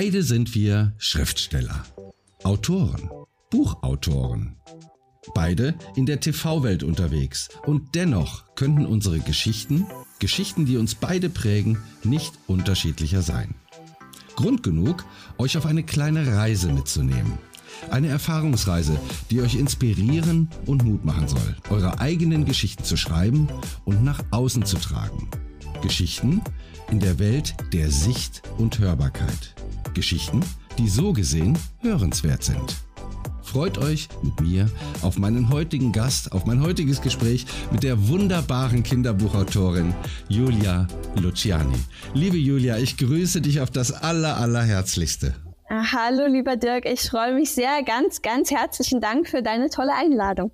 Beide sind wir Schriftsteller, Autoren, Buchautoren. Beide in der TV-Welt unterwegs. Und dennoch könnten unsere Geschichten, Geschichten, die uns beide prägen, nicht unterschiedlicher sein. Grund genug, euch auf eine kleine Reise mitzunehmen. Eine Erfahrungsreise, die euch inspirieren und Mut machen soll, eure eigenen Geschichten zu schreiben und nach außen zu tragen. Geschichten in der Welt der Sicht und Hörbarkeit. Geschichten, die so gesehen hörenswert sind. Freut euch mit mir auf meinen heutigen Gast, auf mein heutiges Gespräch mit der wunderbaren Kinderbuchautorin Julia Luciani. Liebe Julia, ich grüße dich auf das aller, allerherzlichste. Hallo, lieber Dirk, ich freue mich sehr. Ganz, ganz herzlichen Dank für deine tolle Einladung.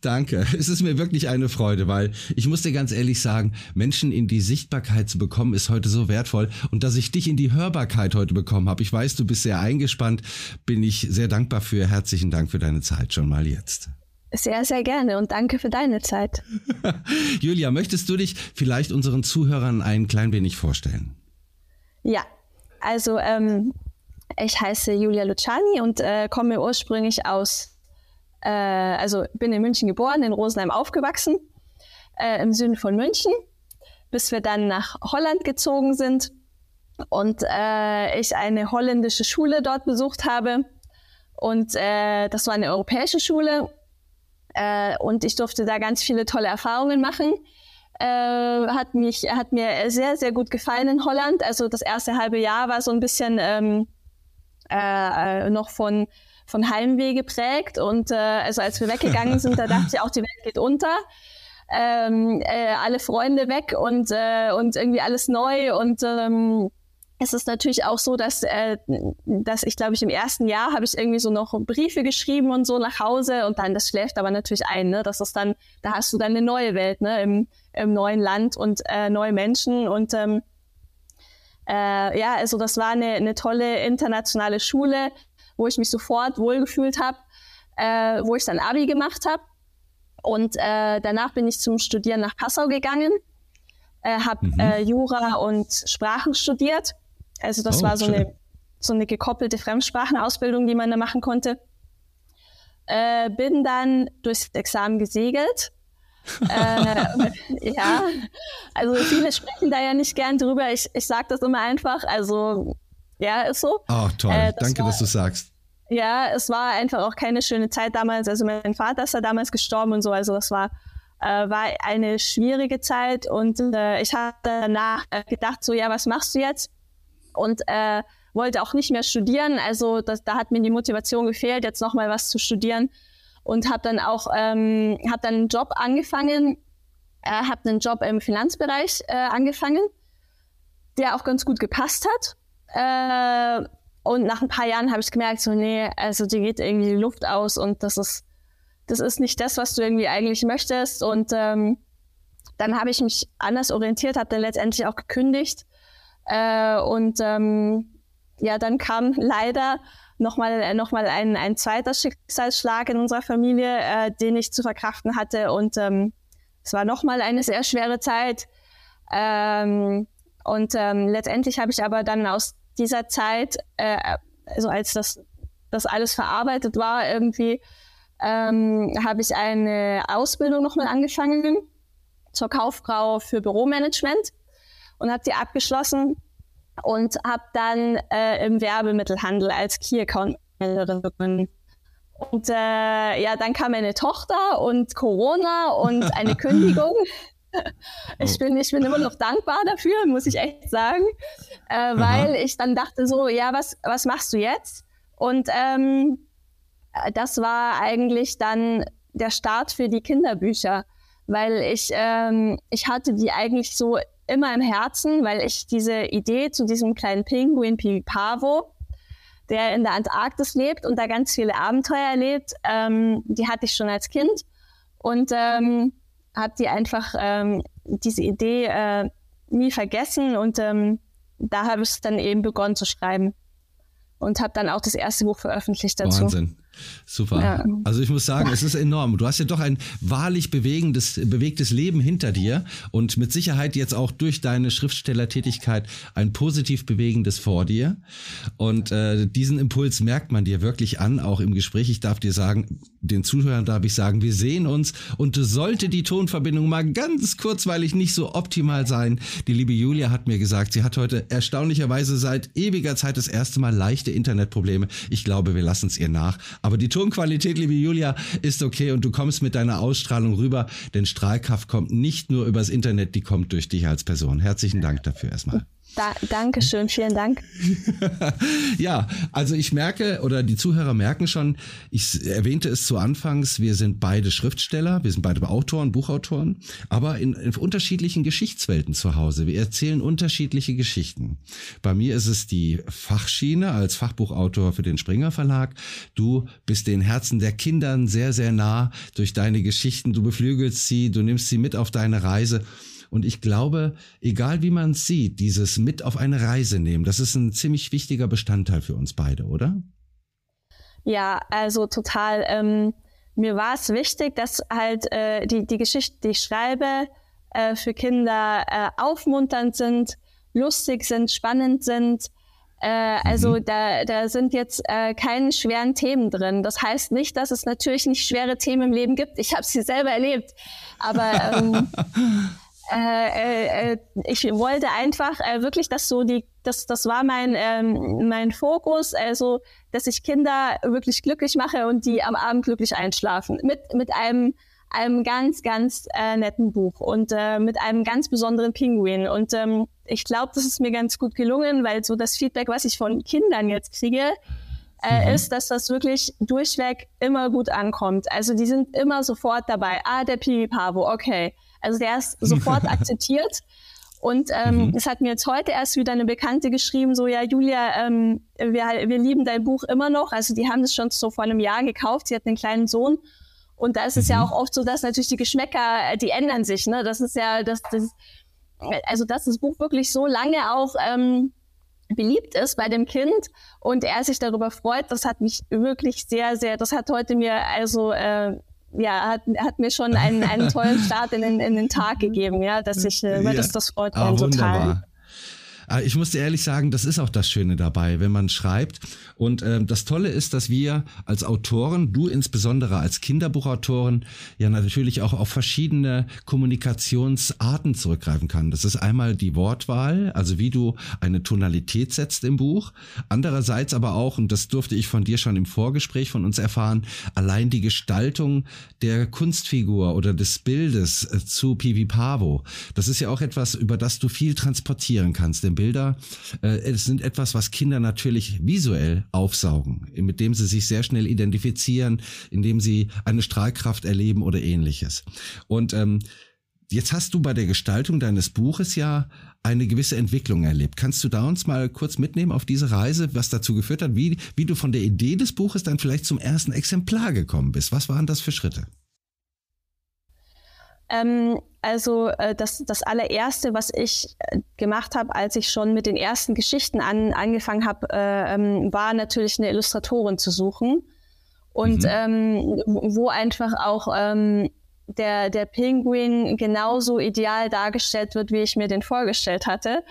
Danke. Es ist mir wirklich eine Freude, weil ich muss dir ganz ehrlich sagen, Menschen in die Sichtbarkeit zu bekommen, ist heute so wertvoll. Und dass ich dich in die Hörbarkeit heute bekommen habe, ich weiß, du bist sehr eingespannt, bin ich sehr dankbar für. Herzlichen Dank für deine Zeit schon mal jetzt. Sehr, sehr gerne und danke für deine Zeit. Julia, möchtest du dich vielleicht unseren Zuhörern ein klein wenig vorstellen? Ja, also ähm, ich heiße Julia Luciani und äh, komme ursprünglich aus äh, also bin in München geboren, in Rosenheim aufgewachsen, äh, im Süden von München, bis wir dann nach Holland gezogen sind und äh, ich eine holländische Schule dort besucht habe. Und äh, das war eine europäische Schule äh, und ich durfte da ganz viele tolle Erfahrungen machen. Äh, hat, mich, hat mir sehr, sehr gut gefallen in Holland. Also das erste halbe Jahr war so ein bisschen ähm, äh, noch von von Heimweh geprägt. Und äh, also als wir weggegangen sind, da dachte ich auch, die Welt geht unter. Ähm, äh, alle Freunde weg und, äh, und irgendwie alles neu. Und ähm, es ist natürlich auch so, dass, äh, dass ich glaube ich im ersten Jahr habe ich irgendwie so noch Briefe geschrieben und so nach Hause und dann das schläft aber natürlich ein, ne? Das ist dann, da hast du dann eine neue Welt, ne? Im, im neuen Land und äh, neue Menschen und ähm, äh, ja, also das war eine, eine tolle internationale Schule wo ich mich sofort wohlgefühlt habe, äh, wo ich dann Abi gemacht habe. Und äh, danach bin ich zum Studieren nach Passau gegangen, äh, habe mhm. äh, Jura und Sprachen studiert. Also das oh, war so eine, so eine gekoppelte Fremdsprachenausbildung, die man da machen konnte. Äh, bin dann durchs Examen gesegelt. äh, ja, also viele sprechen da ja nicht gern drüber. Ich, ich sage das immer einfach. Also ja, ist so. Oh, toll. Äh, das Danke, war, dass du sagst. Ja, es war einfach auch keine schöne Zeit damals. Also mein Vater ist ja damals gestorben und so. Also das war, äh, war eine schwierige Zeit. Und äh, ich habe danach äh, gedacht, so, ja, was machst du jetzt? Und äh, wollte auch nicht mehr studieren. Also das, da hat mir die Motivation gefehlt, jetzt nochmal was zu studieren. Und habe dann auch ähm, hab dann einen Job angefangen, äh, habe einen Job im Finanzbereich äh, angefangen, der auch ganz gut gepasst hat. Äh, und nach ein paar Jahren habe ich gemerkt, so, nee, also dir geht irgendwie die Luft aus und das ist, das ist nicht das, was du irgendwie eigentlich möchtest. Und ähm, dann habe ich mich anders orientiert, habe dann letztendlich auch gekündigt. Äh, und ähm, ja, dann kam leider nochmal noch mal ein, ein zweiter Schicksalsschlag in unserer Familie, äh, den ich zu verkraften hatte. Und ähm, es war nochmal eine sehr schwere Zeit. Ähm, und ähm, letztendlich habe ich aber dann aus dieser Zeit, äh, also als das, das alles verarbeitet war, irgendwie ähm, habe ich eine Ausbildung nochmal angefangen zur Kauffrau für Büromanagement und habe die abgeschlossen und habe dann äh, im Werbemittelhandel als Key Account Managerin begonnen. Und äh, ja, dann kam meine Tochter und Corona und eine Kündigung. ich, bin, ich bin immer noch dankbar dafür, muss ich echt sagen, äh, weil ich dann dachte so, ja, was, was machst du jetzt? Und ähm, das war eigentlich dann der Start für die Kinderbücher, weil ich, ähm, ich hatte die eigentlich so immer im Herzen, weil ich diese Idee zu diesem kleinen Pinguin Pavo, der in der Antarktis lebt und da ganz viele Abenteuer erlebt, ähm, die hatte ich schon als Kind. Und ähm, habe die einfach ähm, diese Idee äh, nie vergessen und ähm, da habe ich dann eben begonnen zu schreiben und habe dann auch das erste Buch veröffentlicht dazu. Wahnsinn. Super. Ja. Also ich muss sagen, es ist enorm. Du hast ja doch ein wahrlich bewegendes, bewegtes Leben hinter dir und mit Sicherheit jetzt auch durch deine Schriftstellertätigkeit ein positiv bewegendes vor dir. Und äh, diesen Impuls merkt man dir wirklich an, auch im Gespräch. Ich darf dir sagen, den Zuhörern darf ich sagen, wir sehen uns und sollte die Tonverbindung mal ganz kurzweilig nicht so optimal sein. Die liebe Julia hat mir gesagt, sie hat heute erstaunlicherweise seit ewiger Zeit das erste Mal leichte Internetprobleme. Ich glaube, wir lassen es ihr nach. Aber die Tonqualität, liebe Julia, ist okay und du kommst mit deiner Ausstrahlung rüber, denn Strahlkraft kommt nicht nur übers Internet, die kommt durch dich als Person. Herzlichen Dank dafür erstmal. Da, Dankeschön, vielen Dank. ja, also ich merke oder die Zuhörer merken schon, ich erwähnte es zu Anfangs, wir sind beide Schriftsteller, wir sind beide Autoren, Buchautoren, aber in, in unterschiedlichen Geschichtswelten zu Hause. Wir erzählen unterschiedliche Geschichten. Bei mir ist es die Fachschiene als Fachbuchautor für den Springer Verlag. Du bist den Herzen der Kindern sehr, sehr nah durch deine Geschichten. Du beflügelst sie, du nimmst sie mit auf deine Reise. Und ich glaube, egal wie man es sieht, dieses mit auf eine Reise nehmen, das ist ein ziemlich wichtiger Bestandteil für uns beide, oder? Ja, also total. Ähm, mir war es wichtig, dass halt äh, die, die Geschichten, die ich schreibe, äh, für Kinder äh, aufmunternd sind, lustig sind, spannend sind. Äh, also mhm. da, da sind jetzt äh, keine schweren Themen drin. Das heißt nicht, dass es natürlich nicht schwere Themen im Leben gibt. Ich habe sie selber erlebt. Aber ähm, Äh, äh, äh, ich wollte einfach äh, wirklich, dass so die, das, das war mein, ähm, mein Fokus, also, dass ich Kinder wirklich glücklich mache und die am Abend glücklich einschlafen. Mit, mit einem, einem ganz, ganz äh, netten Buch und äh, mit einem ganz besonderen Pinguin. Und ähm, ich glaube, das ist mir ganz gut gelungen, weil so das Feedback, was ich von Kindern jetzt kriege, äh, mhm. ist, dass das wirklich durchweg immer gut ankommt. Also die sind immer sofort dabei. Ah, der Pipi Pavo, okay. Also der ist sofort akzeptiert. Und ähm, mhm. es hat mir jetzt heute erst wieder eine Bekannte geschrieben, so ja, Julia, ähm, wir, wir lieben dein Buch immer noch. Also die haben das schon so vor einem Jahr gekauft. Sie hat einen kleinen Sohn. Und da ist es ja mhm. auch oft so, dass natürlich die Geschmäcker, äh, die ändern sich. Ne? Das ist ja, das, das, also dass das Buch wirklich so lange auch ähm, beliebt ist bei dem Kind und er sich darüber freut, das hat mich wirklich sehr, sehr, das hat heute mir also äh, ja, hat, hat mir schon einen, einen tollen Start in den, in den Tag gegeben, ja, dass ich, äh, ja. das, das freut mich ah, total. Ah, ich muss dir ehrlich sagen, das ist auch das Schöne dabei, wenn man schreibt. Und äh, das Tolle ist, dass wir als Autoren, du insbesondere als Kinderbuchautoren, ja natürlich auch auf verschiedene Kommunikationsarten zurückgreifen kann. Das ist einmal die Wortwahl, also wie du eine Tonalität setzt im Buch. Andererseits aber auch, und das durfte ich von dir schon im Vorgespräch von uns erfahren, allein die Gestaltung der Kunstfigur oder des Bildes äh, zu Pivi Pavo. Das ist ja auch etwas, über das du viel transportieren kannst im Bilder, äh, es sind etwas, was Kinder natürlich visuell aufsaugen, mit dem sie sich sehr schnell identifizieren, indem sie eine Strahlkraft erleben oder ähnliches. Und ähm, Jetzt hast du bei der Gestaltung deines Buches ja eine gewisse Entwicklung erlebt. Kannst du da uns mal kurz mitnehmen auf diese Reise, was dazu geführt hat, wie, wie du von der Idee des Buches dann vielleicht zum ersten Exemplar gekommen bist? Was waren das für Schritte? Ähm, also äh, das, das allererste, was ich äh, gemacht habe, als ich schon mit den ersten Geschichten an, angefangen habe, äh, ähm, war natürlich eine Illustratorin zu suchen. Und mhm. ähm, wo einfach auch ähm, der, der Pinguin genauso ideal dargestellt wird, wie ich mir den vorgestellt hatte.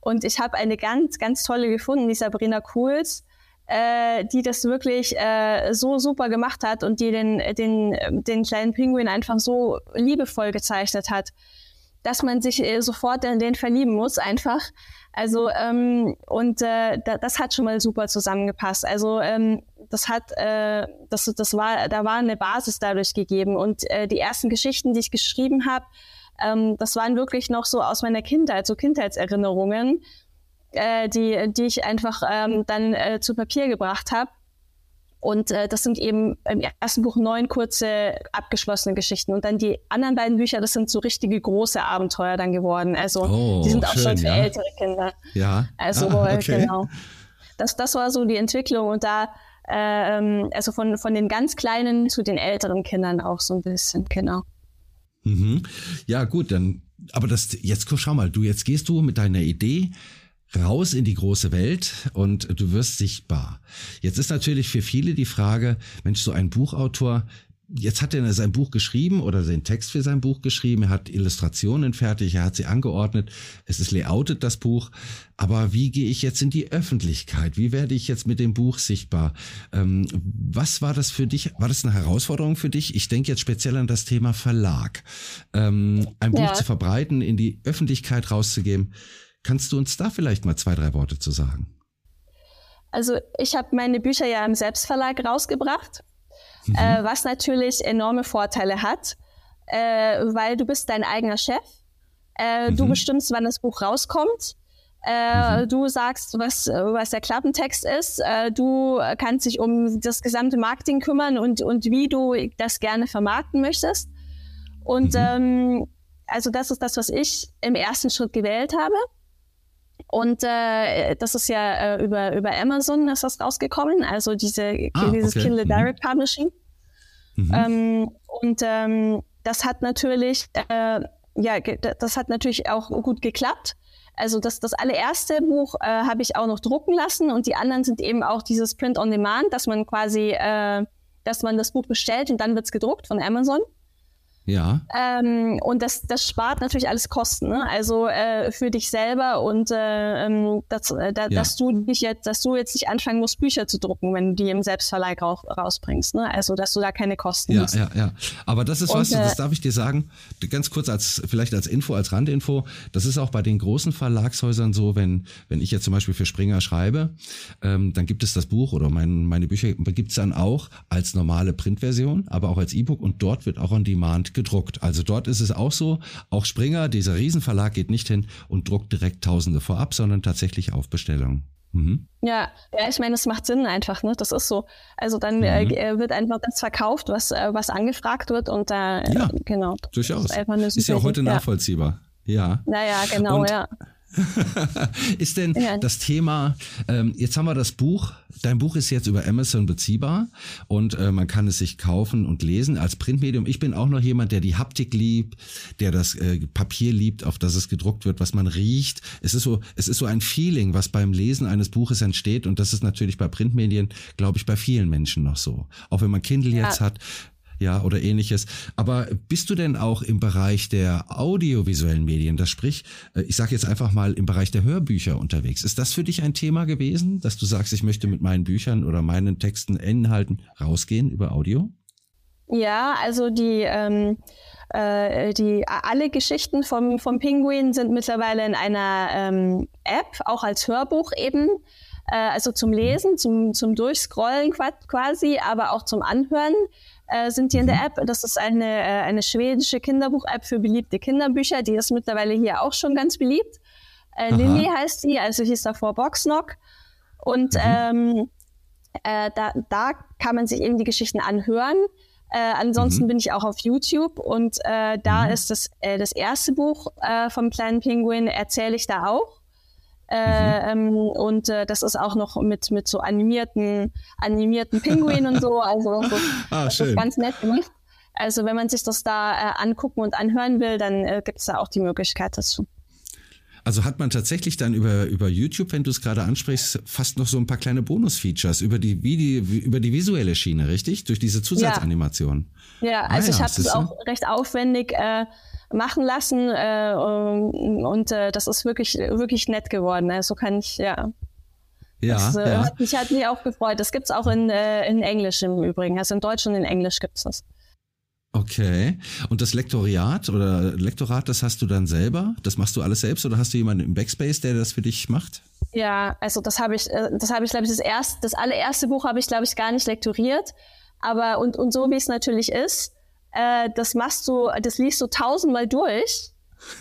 Und ich habe eine ganz, ganz tolle gefunden, die Sabrina Kuhls äh, die das wirklich äh, so super gemacht hat und die den, den, den kleinen Pinguin einfach so liebevoll gezeichnet hat, dass man sich äh, sofort in den verlieben muss einfach. Also ähm, und äh, da, das hat schon mal super zusammengepasst. Also ähm, das hat, äh, das, das war, da war eine Basis dadurch gegeben und äh, die ersten Geschichten, die ich geschrieben habe, ähm, das waren wirklich noch so aus meiner Kindheit, so Kindheitserinnerungen äh, die, die ich einfach ähm, dann äh, zu Papier gebracht habe. Und äh, das sind eben im ersten Buch neun kurze abgeschlossene Geschichten. Und dann die anderen beiden Bücher, das sind so richtige große Abenteuer dann geworden. Also oh, die sind auch schön, schon für ja. ältere Kinder. Ja. Also ah, okay. genau. Das, das war so die Entwicklung. Und da, ähm, also von, von den ganz Kleinen zu den älteren Kindern auch so ein bisschen, genau. Mhm. Ja, gut, dann, aber das, jetzt schau mal, du, jetzt gehst du mit deiner Idee raus in die große Welt und du wirst sichtbar. Jetzt ist natürlich für viele die Frage, Mensch, so ein Buchautor, jetzt hat er sein Buch geschrieben oder den Text für sein Buch geschrieben, er hat Illustrationen fertig, er hat sie angeordnet, es ist layoutet das Buch, aber wie gehe ich jetzt in die Öffentlichkeit? Wie werde ich jetzt mit dem Buch sichtbar? Ähm, was war das für dich? War das eine Herausforderung für dich? Ich denke jetzt speziell an das Thema Verlag. Ähm, ein Buch ja. zu verbreiten, in die Öffentlichkeit rauszugeben. Kannst du uns da vielleicht mal zwei, drei Worte zu sagen? Also ich habe meine Bücher ja im Selbstverlag rausgebracht mhm. äh, was natürlich enorme Vorteile hat, äh, weil du bist dein eigener Chef. Äh, mhm. Du bestimmst, wann das Buch rauskommt. Äh, mhm. Du sagst, was, was der Klappentext ist. Äh, du kannst dich um das gesamte Marketing kümmern und, und wie du das gerne vermarkten möchtest. Und mhm. ähm, also das ist das, was ich im ersten Schritt gewählt habe. Und äh, das ist ja äh, über, über Amazon ist das rausgekommen, also diese, ah, dieses okay. Kindle mhm. Direct Publishing. Mhm. Ähm, und ähm, das hat natürlich, äh, ja, das hat natürlich auch gut geklappt. Also das, das allererste Buch äh, habe ich auch noch drucken lassen und die anderen sind eben auch dieses Print on Demand, dass man quasi, äh, dass man das Buch bestellt und dann wird es gedruckt von Amazon. Ja. Ähm, und das, das spart natürlich alles Kosten, ne? Also äh, für dich selber und äh, ähm, das, äh, da, ja. dass du dich jetzt, dass du jetzt nicht anfangen musst, Bücher zu drucken, wenn du die im Selbstverleih raus, rausbringst, ne? Also dass du da keine Kosten ja, hast. Ja, ja, Aber das ist und, was, das äh, darf ich dir sagen, ganz kurz als vielleicht als Info, als Randinfo, das ist auch bei den großen Verlagshäusern so, wenn, wenn ich jetzt zum Beispiel für Springer schreibe, ähm, dann gibt es das Buch oder mein, meine Bücher gibt es dann auch als normale Printversion, aber auch als E-Book und dort wird auch on Demand gedruckt. Also dort ist es auch so, auch Springer, dieser Riesenverlag geht nicht hin und druckt direkt Tausende vorab, sondern tatsächlich auf Bestellung. Mhm. Ja, ja, ich meine, das macht Sinn einfach, ne? Das ist so. Also dann mhm. äh, wird einfach das verkauft, was, äh, was angefragt wird und da, äh, ja, genau. Durchaus. Ist, ist ja heute nachvollziehbar. Ja. Naja, genau, und, ja. ist denn ja. das Thema, ähm, jetzt haben wir das Buch, dein Buch ist jetzt über Amazon beziehbar und äh, man kann es sich kaufen und lesen als Printmedium. Ich bin auch noch jemand, der die Haptik liebt, der das äh, Papier liebt, auf das es gedruckt wird, was man riecht. Es ist so, es ist so ein Feeling, was beim Lesen eines Buches entsteht und das ist natürlich bei Printmedien, glaube ich, bei vielen Menschen noch so. Auch wenn man Kindle ja. jetzt hat, ja, oder ähnliches. Aber bist du denn auch im Bereich der audiovisuellen Medien, das sprich, äh, ich sage jetzt einfach mal im Bereich der Hörbücher unterwegs? Ist das für dich ein Thema gewesen, dass du sagst, ich möchte mit meinen Büchern oder meinen Texten, Inhalten rausgehen über Audio? Ja, also die, ähm, äh, die alle Geschichten vom, vom Pinguin sind mittlerweile in einer ähm, App, auch als Hörbuch eben äh, also zum Lesen, zum, zum Durchscrollen quasi, aber auch zum Anhören äh, sind die in der mhm. App. Das ist eine, äh, eine schwedische Kinderbuch-App für beliebte Kinderbücher. Die ist mittlerweile hier auch schon ganz beliebt. Äh, Lilly heißt die, also hieß davor Boxnock. Und mhm. ähm, äh, da, da kann man sich eben die Geschichten anhören. Äh, ansonsten mhm. bin ich auch auf YouTube und äh, da mhm. ist das, äh, das erste Buch äh, vom kleinen Pinguin, erzähle ich da auch. Äh, mhm. Ähm, und äh, das ist auch noch mit, mit so animierten, animierten Pinguinen und so. Also so, ah, das schön. ist ganz nett gemacht. Also wenn man sich das da äh, angucken und anhören will, dann äh, gibt es da auch die Möglichkeit dazu. Also hat man tatsächlich dann über, über YouTube, wenn du es gerade ansprichst, fast noch so ein paar kleine Bonus-Features über die, Video, über die visuelle Schiene, richtig? Durch diese Zusatzanimation. Ja, ja also ah, ich habe es auch recht aufwendig äh, machen lassen äh, und äh, das ist wirklich, wirklich nett geworden. Also kann ich, ja. Ja, das, äh, ja. Hat, mich, hat mich auch gefreut. Das gibt es auch in, äh, in Englisch im Übrigen. Also in Deutsch und in Englisch gibt es das. Okay. Und das Lektoriat oder Lektorat, das hast du dann selber? Das machst du alles selbst oder hast du jemanden im Backspace, der das für dich macht? Ja, also das habe ich, äh, das habe ich, glaube ich, das erste, das allererste Buch habe ich, glaube ich, gar nicht lektoriert. Aber und, und so wie es natürlich ist, äh, das machst du, das liest du tausendmal durch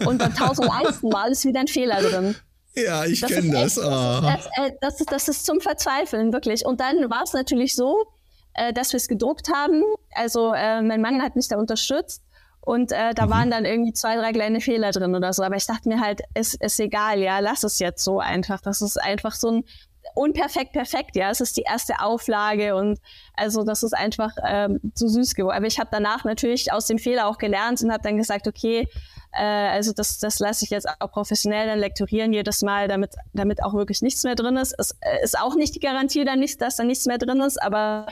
und beim tausendeinsten Mal ist wieder ein Fehler drin. Ja, ich kenne das. oh. das, äh, das, ist, das ist zum Verzweifeln, wirklich. Und dann war es natürlich so, äh, dass wir es gedruckt haben. Also äh, mein Mann hat mich da unterstützt und da mhm. waren dann irgendwie zwei, drei kleine Fehler drin oder so. Aber ich dachte mir halt, es ist, ist egal, ja, lass es jetzt so einfach. Das ist einfach so ein unperfekt perfekt, ja. Es ist die erste Auflage und also das ist einfach ähm, so süß geworden. Aber ich habe danach natürlich aus dem Fehler auch gelernt und habe dann gesagt, okay, Äh, also das, das lasse ich jetzt auch professionell dann lektorieren jedes Mal, damit, damit auch wirklich nichts mehr drin ist. Es äh, ist auch nicht die Garantie, dann nicht, dass da nichts mehr drin ist, aber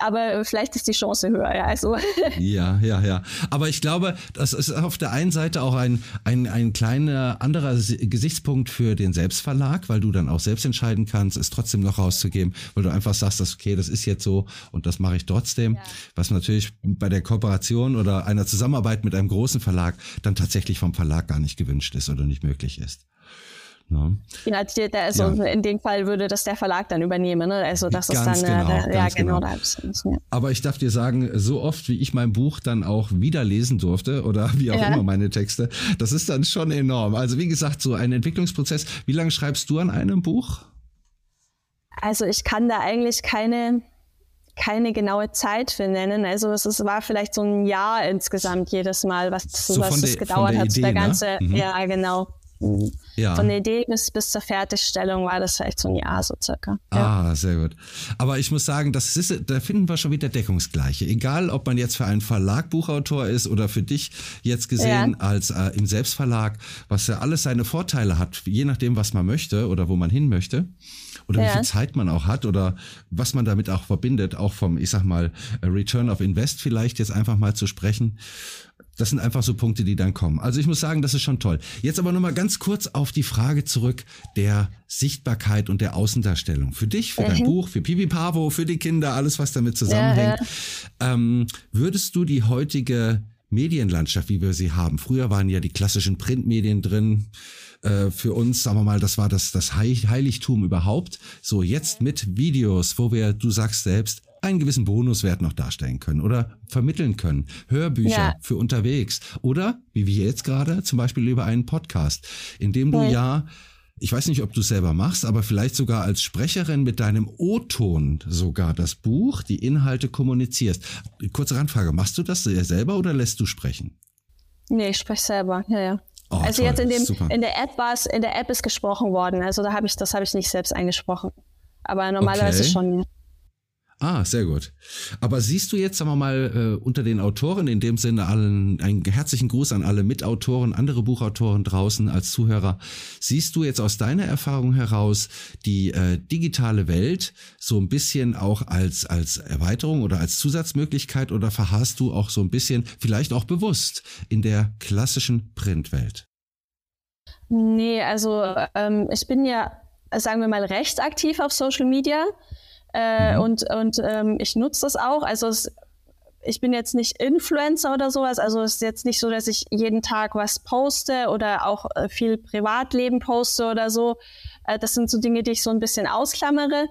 aber vielleicht ist die Chance höher. Ja, also. ja, ja, ja. Aber ich glaube, das ist auf der einen Seite auch ein, ein, ein kleiner anderer Gesichtspunkt für den Selbstverlag, weil du dann auch selbst entscheiden kannst, es trotzdem noch rauszugeben, weil du einfach sagst, dass, okay, das ist jetzt so und das mache ich trotzdem. Ja. Was natürlich bei der Kooperation oder einer Zusammenarbeit mit einem großen Verlag dann tatsächlich vom Verlag gar nicht gewünscht ist oder nicht möglich ist. Ne? Ja, der, also ja. in dem Fall würde das der Verlag dann übernehmen. Ne? Also das ganz ist dann, genau, äh, ja genau. genau. Ja. Aber ich darf dir sagen, so oft wie ich mein Buch dann auch wieder lesen durfte oder wie auch ja. immer meine Texte, das ist dann schon enorm. Also wie gesagt, so ein Entwicklungsprozess. Wie lange schreibst du an einem Buch? Also ich kann da eigentlich keine keine genaue Zeit für nennen. Also es ist, war vielleicht so ein Jahr insgesamt jedes Mal, was, so was es gedauert hat. Idee, der ne? ganze, ne? mhm. ja genau. Ja. Von der Idee bis, bis zur Fertigstellung war das vielleicht so ein Jahr so circa. Ja. Ah, sehr gut. Aber ich muss sagen, das ist, da finden wir schon wieder Deckungsgleiche. Egal, ob man jetzt für einen Verlag Buchautor ist oder für dich jetzt gesehen ja. als äh, im Selbstverlag, was ja alles seine Vorteile hat, je nachdem, was man möchte oder wo man hin möchte oder ja. wie viel Zeit man auch hat oder was man damit auch verbindet, auch vom, ich sag mal, Return of Invest vielleicht jetzt einfach mal zu sprechen. Das sind einfach so Punkte, die dann kommen. Also ich muss sagen, das ist schon toll. Jetzt aber nochmal ganz kurz auf die Frage zurück der Sichtbarkeit und der Außendarstellung. Für dich, für mhm. dein Buch, für Pipi Pavo, für die Kinder, alles, was damit zusammenhängt. Ja, ja. Ähm, würdest du die heutige Medienlandschaft, wie wir sie haben, früher waren ja die klassischen Printmedien drin, äh, für uns, sagen wir mal, das war das, das Heiligtum überhaupt. So, jetzt mit Videos, wo wir, du sagst selbst, einen gewissen Bonuswert noch darstellen können oder vermitteln können. Hörbücher ja. für unterwegs oder, wie wir jetzt gerade, zum Beispiel über einen Podcast, in dem du ja, ja ich weiß nicht, ob du es selber machst, aber vielleicht sogar als Sprecherin mit deinem O-Ton sogar das Buch, die Inhalte kommunizierst. Kurze Randfrage, machst du das selber oder lässt du sprechen? Nee, ich spreche selber, ja, ja. Oh, also toll, jetzt in dem in der App war es, in der App ist gesprochen worden. Also da habe ich, das habe ich nicht selbst eingesprochen. Aber normalerweise okay. schon. Ah, sehr gut. Aber siehst du jetzt, sagen wir mal, äh, unter den Autoren, in dem Sinne allen, einen herzlichen Gruß an alle Mitautoren, andere Buchautoren draußen als Zuhörer, siehst du jetzt aus deiner Erfahrung heraus die äh, digitale Welt so ein bisschen auch als, als Erweiterung oder als Zusatzmöglichkeit oder verharrst du auch so ein bisschen, vielleicht auch bewusst, in der klassischen Printwelt? Nee, also ähm, ich bin ja, sagen wir mal, recht aktiv auf Social Media. Äh, mhm. Und, und ähm, ich nutze das auch. Also es, ich bin jetzt nicht Influencer oder sowas. Also es ist jetzt nicht so, dass ich jeden Tag was poste oder auch äh, viel Privatleben poste oder so. Äh, das sind so Dinge, die ich so ein bisschen ausklammere.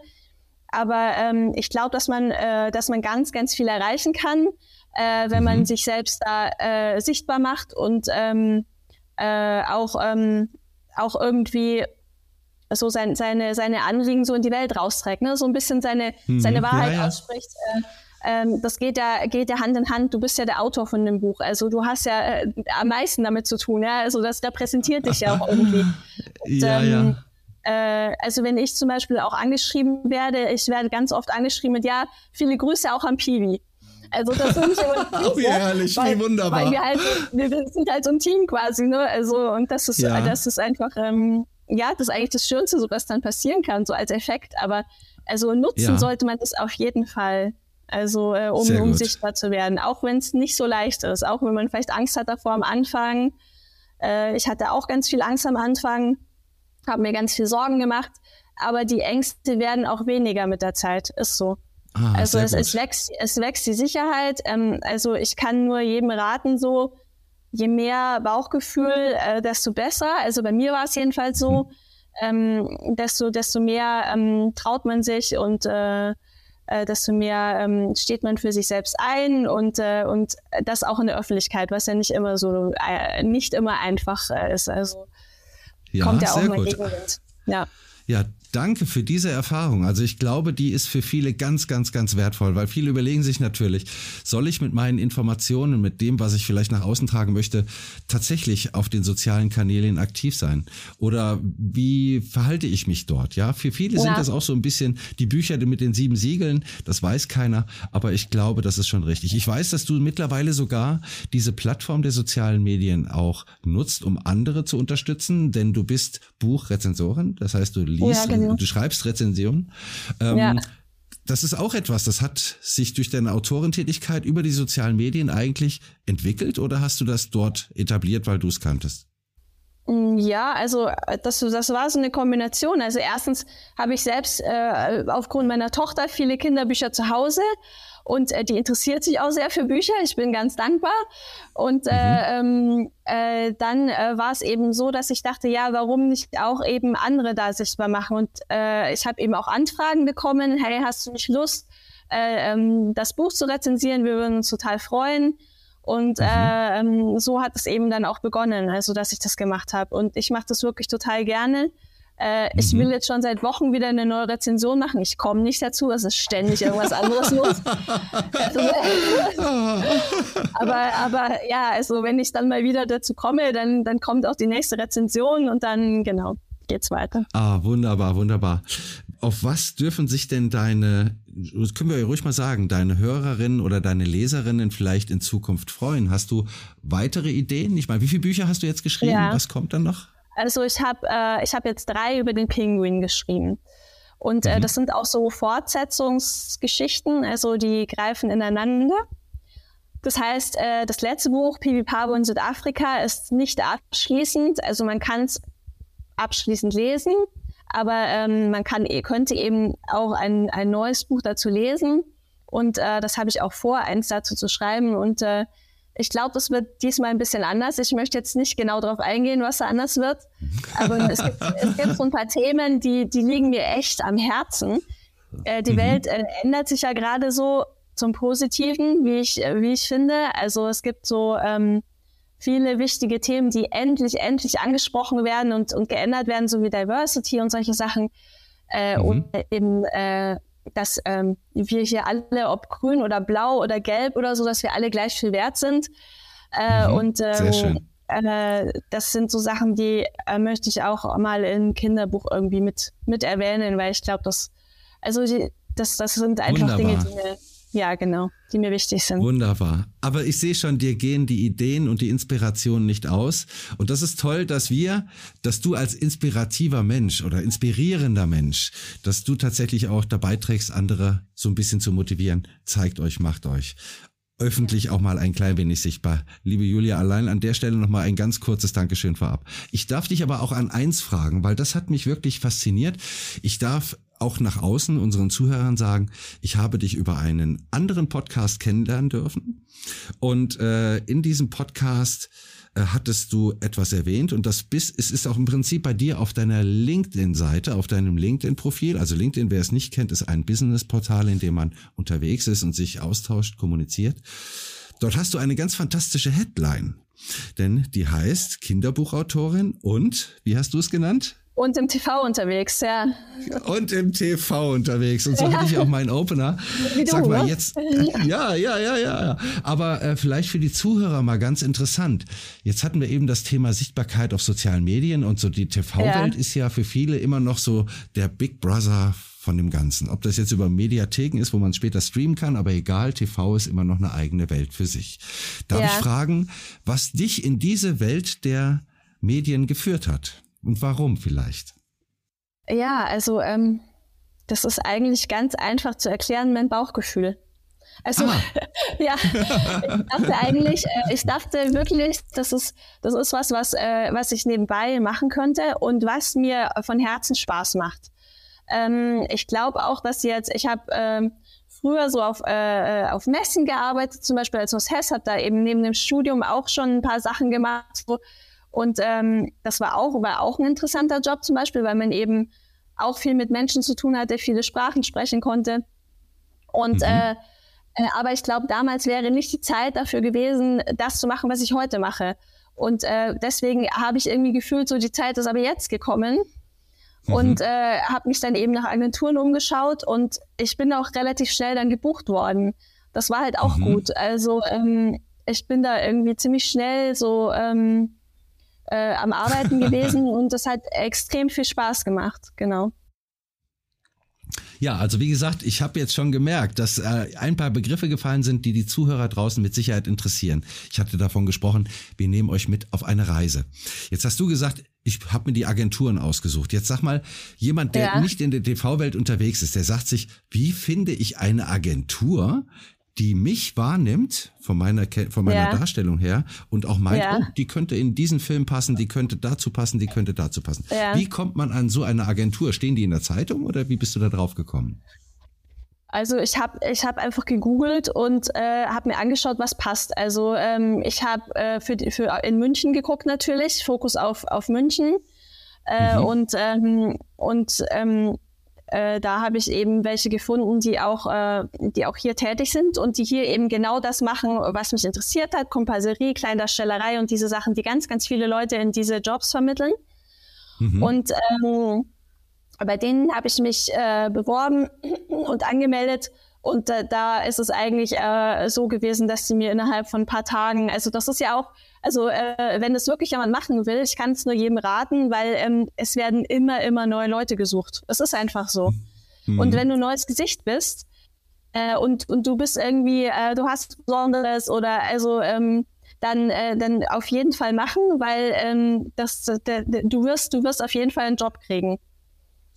Aber ähm, ich glaube, dass man, äh, dass man ganz, ganz viel erreichen kann, äh, wenn mhm. man sich selbst da äh, sichtbar macht und ähm, äh, auch, ähm, auch irgendwie so sein, seine, seine Anliegen so in die Welt rausträgt, ne? so ein bisschen seine, mhm. seine Wahrheit ja, ja. ausspricht. Äh, ähm, das geht ja, geht ja Hand in Hand. Du bist ja der Autor von dem Buch. Also du hast ja äh, am meisten damit zu tun. Ja? Also das repräsentiert dich ja auch irgendwie. Und, ja, ähm, ja. Äh, also wenn ich zum Beispiel auch angeschrieben werde, ich werde ganz oft angeschrieben mit, ja, viele Grüße auch am Piwi. Also das finde ich immer oh, wie herrlich, weil, wie wunderbar. Weil wir halt, wir sind halt so ein Team quasi, ne? Also und das ist, ja. das ist einfach, ähm, ja, das ist eigentlich das Schönste, so was dann passieren kann, so als Effekt. Aber also nutzen ja. sollte man das auf jeden Fall. Also äh, um, um sichtbar zu werden, auch wenn es nicht so leicht ist, auch wenn man vielleicht Angst hat davor am Anfang. Äh, ich hatte auch ganz viel Angst am Anfang, habe mir ganz viel Sorgen gemacht, aber die Ängste werden auch weniger mit der Zeit, ist so. Ah, also es, es, wächst, es wächst die Sicherheit. Ähm, also ich kann nur jedem raten, so je mehr Bauchgefühl, äh, desto besser. Also bei mir war es jedenfalls so, mhm. ähm, desto, desto mehr ähm, traut man sich und äh, äh, desto mehr ähm, steht man für sich selbst ein und, äh, und das auch in der Öffentlichkeit, was ja nicht immer so, äh, nicht immer einfach äh, ist. Also ja, kommt ja auch mal Gegenwind. Ja. Ja, Danke für diese Erfahrung. Also ich glaube, die ist für viele ganz, ganz, ganz wertvoll, weil viele überlegen sich natürlich, soll ich mit meinen Informationen, mit dem, was ich vielleicht nach außen tragen möchte, tatsächlich auf den sozialen Kanälen aktiv sein? Oder wie verhalte ich mich dort? Ja, für viele ja. sind das auch so ein bisschen die Bücher mit den sieben Siegeln. Das weiß keiner, aber ich glaube, das ist schon richtig. Ich weiß, dass du mittlerweile sogar diese Plattform der sozialen Medien auch nutzt, um andere zu unterstützen, denn du bist Buchrezensorin. Das heißt, du liest, ja, genau. Du schreibst Rezensionen. Ähm, ja. Das ist auch etwas, das hat sich durch deine Autorentätigkeit über die sozialen Medien eigentlich entwickelt oder hast du das dort etabliert, weil du es kanntest? Mm, ja, also äh, das, das war so eine Kombination. Also erstens habe ich selbst äh, aufgrund meiner Tochter viele Kinderbücher zu Hause und äh, die interessiert sich auch sehr für Bücher. Ich bin ganz dankbar. Und äh, mhm. äh, dann äh, war es eben so, dass ich dachte, ja, warum nicht auch eben andere da sichtbar machen? Und äh, ich habe eben auch Anfragen bekommen, hey, hast du nicht Lust, äh, ähm, das Buch zu rezensieren? Wir würden uns total freuen. Und mhm. äh, ähm, so hat es eben dann auch begonnen, also dass ich das gemacht habe. Und ich mache das wirklich total gerne. Äh, mhm. Ich will jetzt schon seit Wochen wieder eine neue Rezension machen. Ich komme nicht dazu, es ist ständig irgendwas anderes los. aber, aber ja, also wenn ich dann mal wieder dazu komme, dann, dann kommt auch die nächste Rezension und dann, genau, geht's weiter. Ah, wunderbar, wunderbar. Auf was dürfen sich denn deine, das können wir ja ruhig mal sagen, deine Hörerinnen oder deine Leserinnen vielleicht in Zukunft freuen? Hast du weitere Ideen? Ich meine, wie viele Bücher hast du jetzt geschrieben? Ja. Was kommt dann noch? Also ich habe äh, ich hab jetzt drei über den Pinguin geschrieben. Und äh, mhm. das sind auch so Fortsetzungsgeschichten, also die greifen ineinander. Das heißt, äh, das letzte Buch, Pipi Pabo in Südafrika, ist nicht abschließend. Also man kann es abschließend lesen, aber ähm, man kann, könnte eben auch ein, ein neues Buch dazu lesen. Und äh, das habe ich auch vor, eins dazu zu schreiben. Und äh, ich glaube, es wird diesmal ein bisschen anders. Ich möchte jetzt nicht genau darauf eingehen, was da anders wird. Aber es gibt, es gibt so ein paar Themen, die, die liegen mir echt am Herzen. Äh, die mhm. Welt äh, ändert sich ja gerade so zum Positiven, wie ich, wie ich finde. Also es gibt so ähm, viele wichtige Themen, die endlich, endlich angesprochen werden und, und geändert werden, so wie Diversity und solche Sachen. Äh, mhm. Und eben äh, dass ähm, wir hier alle, ob grün oder blau oder gelb oder so, dass wir alle gleich viel wert sind. Äh, mhm, und ähm, äh, das sind so Sachen, die äh, möchte ich auch mal im Kinderbuch irgendwie mit, mit erwähnen, weil ich glaube, dass, also die, das, das sind einfach Wunderbar. Dinge, die mir ja, genau, die mir wichtig sind. Wunderbar. Aber ich sehe schon, dir gehen die Ideen und die Inspirationen nicht aus. Und das ist toll, dass wir, dass du als inspirativer Mensch oder inspirierender Mensch, dass du tatsächlich auch dabei trägst, andere so ein bisschen zu motivieren. Zeigt euch, macht euch öffentlich auch mal ein klein wenig sichtbar. Liebe Julia, allein an der Stelle nochmal ein ganz kurzes Dankeschön vorab. Ich darf dich aber auch an eins fragen, weil das hat mich wirklich fasziniert. Ich darf auch nach außen unseren Zuhörern sagen, ich habe dich über einen anderen Podcast kennenlernen dürfen. Und äh, in diesem Podcast äh, hattest du etwas erwähnt und das bis, es ist auch im Prinzip bei dir auf deiner LinkedIn-Seite, auf deinem LinkedIn-Profil. Also LinkedIn, wer es nicht kennt, ist ein Business-Portal, in dem man unterwegs ist und sich austauscht, kommuniziert. Dort hast du eine ganz fantastische Headline. Denn die heißt Kinderbuchautorin und, wie hast du es genannt? Und im TV unterwegs, ja. Und im TV unterwegs. Und so ja. hatte ich auch meinen Opener. Wie du, Sag mal ne? jetzt. Ja, ja, ja, ja. Aber äh, vielleicht für die Zuhörer mal ganz interessant. Jetzt hatten wir eben das Thema Sichtbarkeit auf sozialen Medien und so die TV-Welt ja. ist ja für viele immer noch so der Big Brother von dem Ganzen. Ob das jetzt über Mediatheken ist, wo man später streamen kann, aber egal, TV ist immer noch eine eigene Welt für sich. Darf ja. ich fragen, was dich in diese Welt der Medien geführt hat? Und warum vielleicht? Ja, also ähm, das ist eigentlich ganz einfach zu erklären, mein Bauchgefühl. Also ah. ja, ich dachte eigentlich, äh, ich dachte wirklich, das ist, das ist was, was, äh, was ich nebenbei machen könnte und was mir von Herzen Spaß macht. Ähm, ich glaube auch, dass jetzt, ich habe ähm, früher so auf, äh, auf Messen gearbeitet, zum Beispiel als Hess, habe da eben neben dem Studium auch schon ein paar Sachen gemacht, wo und ähm, das war auch, war auch ein interessanter Job zum Beispiel, weil man eben auch viel mit Menschen zu tun hatte, viele Sprachen sprechen konnte. Und mhm. äh, äh, aber ich glaube, damals wäre nicht die Zeit dafür gewesen, das zu machen, was ich heute mache. Und äh, deswegen habe ich irgendwie gefühlt, so die Zeit ist aber jetzt gekommen. mhm. und äh, habe mich dann eben nach Agenturen umgeschaut und ich bin auch relativ schnell dann gebucht worden. Das war halt auch mhm. gut. Also ähm, ich bin da irgendwie ziemlich schnell so ähm, äh, am Arbeiten gewesen und das hat extrem viel Spaß gemacht, genau. Ja, also wie gesagt, ich habe jetzt schon gemerkt, dass äh, ein paar Begriffe gefallen sind, die die Zuhörer draußen mit Sicherheit interessieren. Ich hatte davon gesprochen, wir nehmen euch mit auf eine Reise. Jetzt hast du gesagt, ich habe mir die Agenturen ausgesucht. Jetzt sag mal, jemand, der ja. nicht in der TV-Welt unterwegs ist, der sagt sich, wie finde ich eine Agentur, die mich wahrnimmt von meiner von meiner ja. Darstellung her und auch meint, ja. oh, die könnte in diesen Film passen, die könnte dazu passen, die könnte dazu passen. Ja. Wie kommt man an so eine Agentur? Stehen die in der Zeitung oder wie bist du da drauf gekommen? Also ich habe ich hab einfach gegoogelt und äh, habe mir angeschaut, was passt. Also ähm, ich habe äh, für, für in München geguckt natürlich, Fokus auf, auf München. Äh, mhm. Und, ähm, und ähm, äh, da habe ich eben welche gefunden, die auch, äh, die auch hier tätig sind und die hier eben genau das machen, was mich interessiert hat, Kompasserie, Kleindarstellerei und diese Sachen, die ganz, ganz viele Leute in diese Jobs vermitteln. Mhm. Und ähm, bei denen habe ich mich äh, beworben und angemeldet und äh, da ist es eigentlich äh, so gewesen, dass sie mir innerhalb von ein paar Tagen, also das ist ja auch, also äh, wenn es wirklich jemand machen will, ich kann es nur jedem raten, weil ähm, es werden immer, immer neue Leute gesucht. Es ist einfach so. Mhm. Und wenn du ein neues Gesicht bist äh, und, und du bist irgendwie, äh, du hast Besonderes oder also ähm, dann, äh, dann auf jeden Fall machen, weil ähm, das, der, der, du wirst, du wirst auf jeden Fall einen Job kriegen.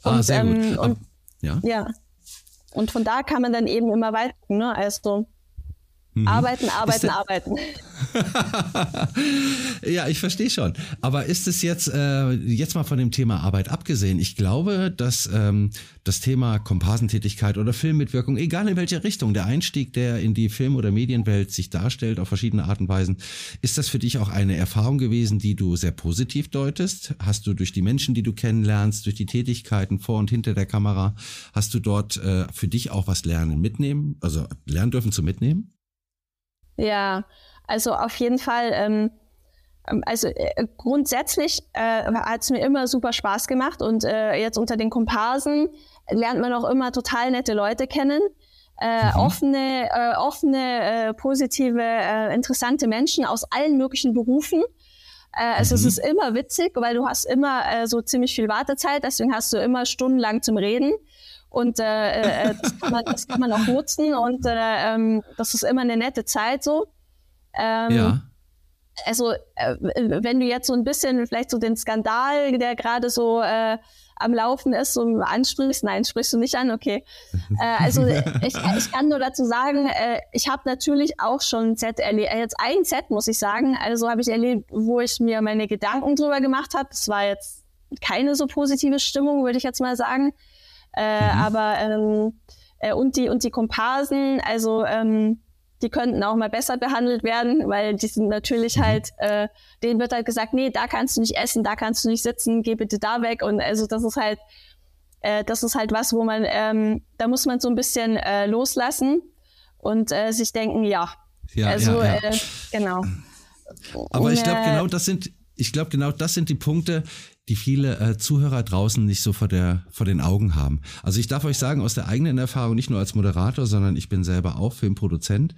Ah, und, ah, sehr gut. Ähm, und, ja. ja. Und von da kann man dann eben immer weiter, ne? Also Mhm. Arbeiten, arbeiten, arbeiten. ja, ich verstehe schon. Aber ist es jetzt, äh, jetzt mal von dem Thema Arbeit abgesehen, ich glaube, dass ähm, das Thema Komparsentätigkeit oder Filmmitwirkung, egal in welche Richtung, der Einstieg, der in die Film- oder Medienwelt sich darstellt, auf verschiedene Art und Weisen, ist das für dich auch eine Erfahrung gewesen, die du sehr positiv deutest? Hast du durch die Menschen, die du kennenlernst, durch die Tätigkeiten vor und hinter der Kamera, hast du dort äh, für dich auch was lernen, mitnehmen, also lernen dürfen zu mitnehmen? Ja, also auf jeden Fall. Ähm, ähm also äh, grundsätzlich äh, hat es mir immer super Spaß gemacht und äh, jetzt unter den Komparsen lernt man auch immer total nette Leute kennen. Äh, mhm. offene, äh, offene, äh, positive, äh, interessante Menschen aus allen möglichen Berufen. Äh, also mhm. es ist immer witzig, weil du hast immer äh, so ziemlich viel Wartezeit, deswegen hast du immer stundenlang zum Reden. Und äh, äh, äh, das, kann man, das kann man auch nutzen und äh, ähm, das ist immer eine nette Zeit so. Ähm, ja. Also, äh, wenn du jetzt so ein bisschen vielleicht so den Skandal, der gerade so äh, am Laufen ist, so ansprichst, nein, sprichst du nicht an, okay. Äh, also ich, ich kann nur dazu sagen, äh, ich habe natürlich auch schon ein Set erlebt, äh, jetzt ein Set muss ich sagen, also habe ich erlebt, wo ich mir meine Gedanken drüber gemacht habe. Das war jetzt keine so positive Stimmung, würde ich jetzt mal sagen. Äh, mhm. Aber ähm, äh, und die und die Komparsen, also ähm, die könnten auch mal besser behandelt werden, weil die sind natürlich mhm. halt, äh, denen wird halt gesagt, nee, da kannst du nicht essen, da kannst du nicht sitzen, geh bitte da weg. Und also das ist halt, äh, das ist halt was, wo man, ähm, da muss man so ein bisschen äh, loslassen und äh, sich denken, ja. Ja, also ja, ja. Äh, genau. Aber und, ich glaube, genau das sind, ich glaube, genau das sind die Punkte, die viele äh, Zuhörer draußen nicht so vor, der, vor den Augen haben. Also ich darf euch sagen, aus der eigenen Erfahrung, nicht nur als Moderator, sondern ich bin selber auch Filmproduzent,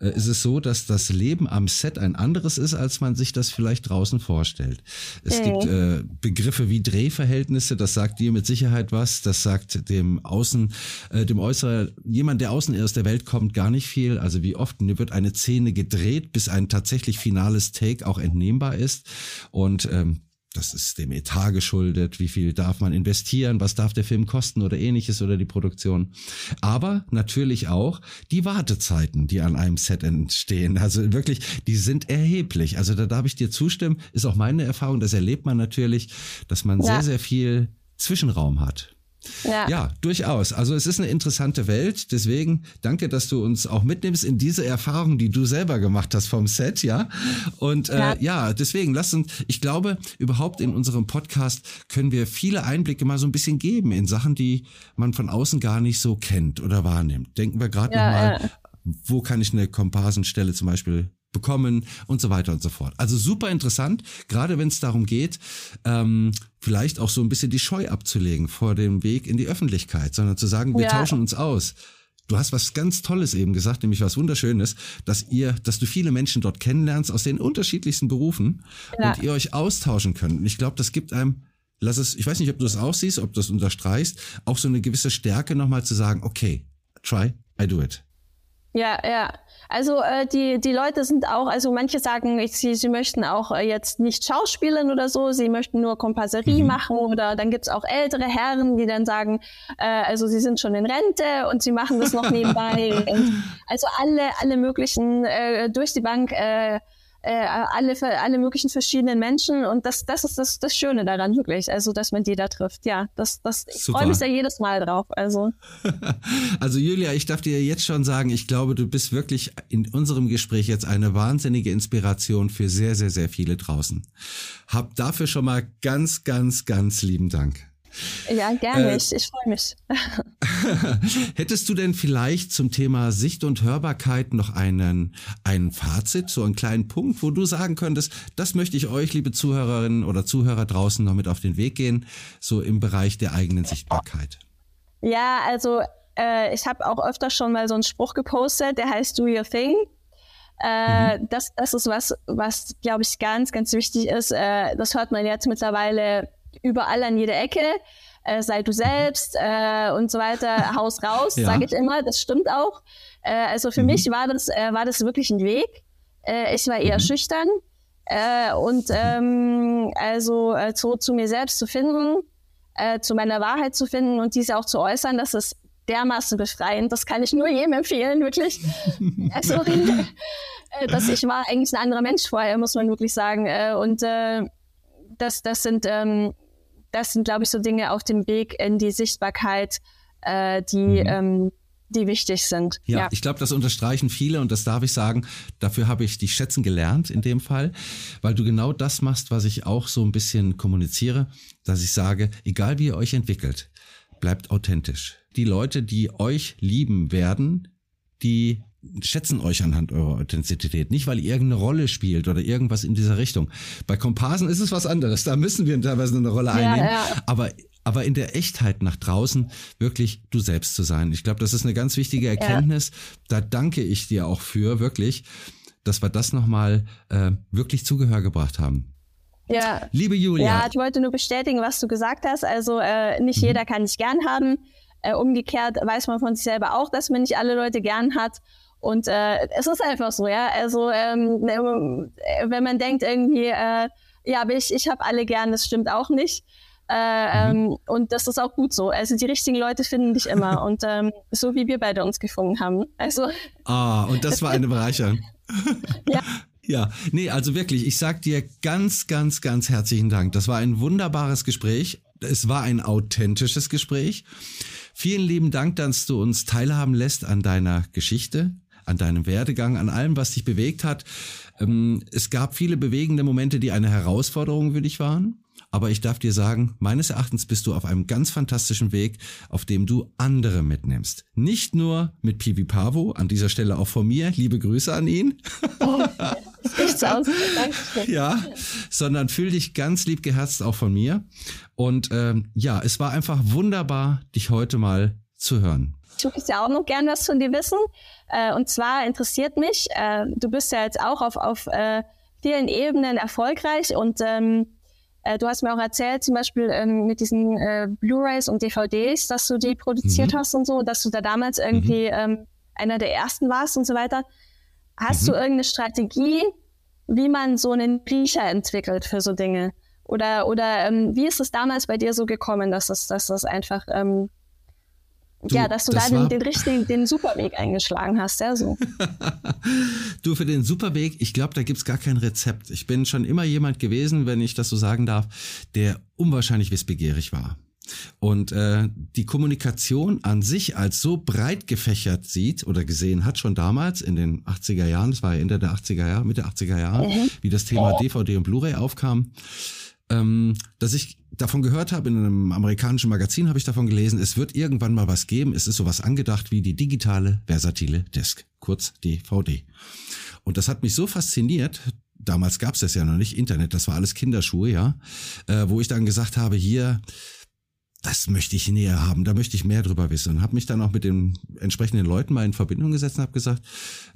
äh, ist es so, dass das Leben am Set ein anderes ist, als man sich das vielleicht draußen vorstellt. Es mhm. gibt äh, Begriffe wie Drehverhältnisse, das sagt dir mit Sicherheit was, das sagt dem Außen, äh, dem Äußeren, jemand, der außen aus der Welt kommt, gar nicht viel. Also wie oft wird eine Szene gedreht, bis ein tatsächlich finales Take auch entnehmbar ist. Und ähm, das ist dem Etat geschuldet, wie viel darf man investieren, was darf der Film kosten oder ähnliches oder die Produktion. Aber natürlich auch die Wartezeiten, die an einem Set entstehen. Also wirklich, die sind erheblich. Also da darf ich dir zustimmen, ist auch meine Erfahrung, das erlebt man natürlich, dass man ja. sehr, sehr viel Zwischenraum hat. Ja. ja, durchaus. Also es ist eine interessante Welt. Deswegen danke, dass du uns auch mitnimmst in diese Erfahrung, die du selber gemacht hast vom Set, ja. Und äh, ja. ja, deswegen lass uns, ich glaube, überhaupt in unserem Podcast können wir viele Einblicke mal so ein bisschen geben in Sachen, die man von außen gar nicht so kennt oder wahrnimmt. Denken wir gerade ja, nochmal, wo kann ich eine Komparsenstelle zum Beispiel bekommen und so weiter und so fort. Also super interessant, gerade wenn es darum geht, ähm, vielleicht auch so ein bisschen die Scheu abzulegen vor dem Weg in die Öffentlichkeit, sondern zu sagen, wir ja. tauschen uns aus. Du hast was ganz Tolles eben gesagt, nämlich was Wunderschönes, dass ihr, dass du viele Menschen dort kennenlernst aus den unterschiedlichsten Berufen ja. und ihr euch austauschen könnt. Und ich glaube, das gibt einem, lass es, ich weiß nicht, ob du das auch siehst, ob du das unterstreichst, auch so eine gewisse Stärke nochmal zu sagen, okay, try, I do it. Ja, ja. Also äh, die, die Leute sind auch, also manche sagen, ich, sie, sie möchten auch äh, jetzt nicht schauspielen oder so, sie möchten nur Kompasserie mhm. machen oder dann gibt's auch ältere Herren, die dann sagen, äh, also sie sind schon in Rente und sie machen das noch nebenbei. und also alle, alle möglichen äh, durch die Bank äh, äh, alle, alle möglichen verschiedenen Menschen und das, das ist das, das Schöne daran wirklich, also dass man die da trifft. Ja, das, das, ich freue mich da jedes Mal drauf. Also. also Julia, ich darf dir jetzt schon sagen, ich glaube, du bist wirklich in unserem Gespräch jetzt eine wahnsinnige Inspiration für sehr, sehr, sehr viele draußen. Hab dafür schon mal ganz, ganz, ganz lieben Dank. Ja, gerne. Äh, ich, ich freue mich. Hättest du denn vielleicht zum Thema Sicht und Hörbarkeit noch einen, einen Fazit, so einen kleinen Punkt, wo du sagen könntest, das möchte ich euch, liebe Zuhörerinnen oder Zuhörer draußen, noch mit auf den Weg gehen, so im Bereich der eigenen Sichtbarkeit? Ja, also äh, ich habe auch öfter schon mal so einen Spruch gepostet, der heißt Do Your Thing. Äh, mhm. das, das ist was, was glaube ich ganz, ganz wichtig ist. Äh, das hört man jetzt mittlerweile überall an jeder Ecke. Äh, sei du selbst äh, und so weiter, Haus raus, ja. sage ich immer, das stimmt auch. Äh, also für mhm. mich war das, äh, war das wirklich ein Weg. Äh, ich war eher mhm. schüchtern äh, und ähm, also zu, zu mir selbst zu finden, zu meiner Wahrheit zu finden und diese auch zu äußern, das ist dermaßen befreiend. Das kann ich nur jedem empfehlen, wirklich. also, dass ich war eigentlich ein anderer Mensch vorher, muss man wirklich sagen. Und das, das sind, ähm, das sind, glaube ich, so Dinge auf dem Weg in die Sichtbarkeit, äh, die, mhm. ähm, die wichtig sind. Ja, ja. ich glaube, das unterstreichen viele und das darf ich sagen. Dafür habe ich dich schätzen gelernt in dem Fall, weil du genau das machst, was ich auch so ein bisschen kommuniziere, dass ich sage, egal wie ihr euch entwickelt, bleibt authentisch. Die Leute, die euch lieben werden, die schätzen euch anhand eurer Authentizität. Nicht, weil ihr irgendeine Rolle spielt oder irgendwas in dieser Richtung. Bei Komparsen ist es was anderes. Da müssen wir teilweise eine Rolle einnehmen. Ja, ja. Aber aber in der Echtheit nach draußen wirklich du selbst zu sein. Ich glaube, das ist eine ganz wichtige Erkenntnis. Ja. Da danke ich dir auch für, wirklich, dass wir das nochmal äh, wirklich Zugehör gebracht haben. Ja. Liebe Julia. Ja, ich wollte nur bestätigen, was du gesagt hast. Also äh, nicht mhm. jeder kann dich gern haben. Äh, umgekehrt weiß man von sich selber auch, dass man nicht alle Leute gern hat. Und äh, es ist einfach so, ja. Also ähm, äh, wenn man denkt irgendwie, äh, ja, aber ich, ich habe alle gern, das stimmt auch nicht. Äh, mhm. ähm, und das ist auch gut so. Also die richtigen Leute finden dich immer. und ähm, so wie wir beide uns gefunden haben. Also. Ah, und das war eine Bereicherung. ja. Ja, nee, also wirklich, ich sag dir ganz, ganz, ganz herzlichen Dank. Das war ein wunderbares Gespräch. Es war ein authentisches Gespräch. Vielen lieben Dank, dass du uns teilhaben lässt an deiner Geschichte, an deinem Werdegang, an allem, was dich bewegt hat. Ähm, es gab viele bewegende Momente, die eine Herausforderung für dich waren. Aber ich darf dir sagen, meines Erachtens bist du auf einem ganz fantastischen Weg, auf dem du andere mitnimmst. Nicht nur mit Pivi Pavo, an dieser Stelle auch von mir, liebe Grüße an ihn. Oh, ja, sondern fühl dich ganz lieb geherzt auch von mir. Und ähm, ja, es war einfach wunderbar, dich heute mal zu hören. Ich würde ja auch noch gern was von dir wissen. Äh, und zwar interessiert mich, äh, du bist ja jetzt auch auf, auf äh, vielen Ebenen erfolgreich und ähm, äh, du hast mir auch erzählt, zum Beispiel ähm, mit diesen äh, Blu-rays und DVDs, dass du die produziert mhm. hast und so, dass du da damals irgendwie mhm. ähm, einer der ersten warst und so weiter. Hast mhm. du irgendeine Strategie, wie man so einen Riecher entwickelt für so Dinge? Oder, oder ähm, wie ist es damals bei dir so gekommen, dass das, dass das einfach ähm, Du, ja, dass du das da den, den, richtigen, den Superweg eingeschlagen hast, ja so. du, für den Superweg, ich glaube, da gibt's gar kein Rezept. Ich bin schon immer jemand gewesen, wenn ich das so sagen darf, der unwahrscheinlich wissbegierig war. Und äh, die Kommunikation an sich als so breit gefächert sieht oder gesehen hat schon damals in den 80er Jahren, das war ja Ende der 80er Jahre, Mitte 80er Jahre, mhm. wie das Thema DVD und Blu-ray aufkam ähm, dass ich davon gehört habe, in einem amerikanischen Magazin habe ich davon gelesen, es wird irgendwann mal was geben. Es ist sowas angedacht wie die digitale versatile Disk, kurz DVD. Und das hat mich so fasziniert, damals gab es das ja noch nicht, Internet, das war alles Kinderschuhe, ja, äh, wo ich dann gesagt habe, hier, das möchte ich näher haben, da möchte ich mehr drüber wissen. Und habe mich dann auch mit den entsprechenden Leuten mal in Verbindung gesetzt und habe gesagt,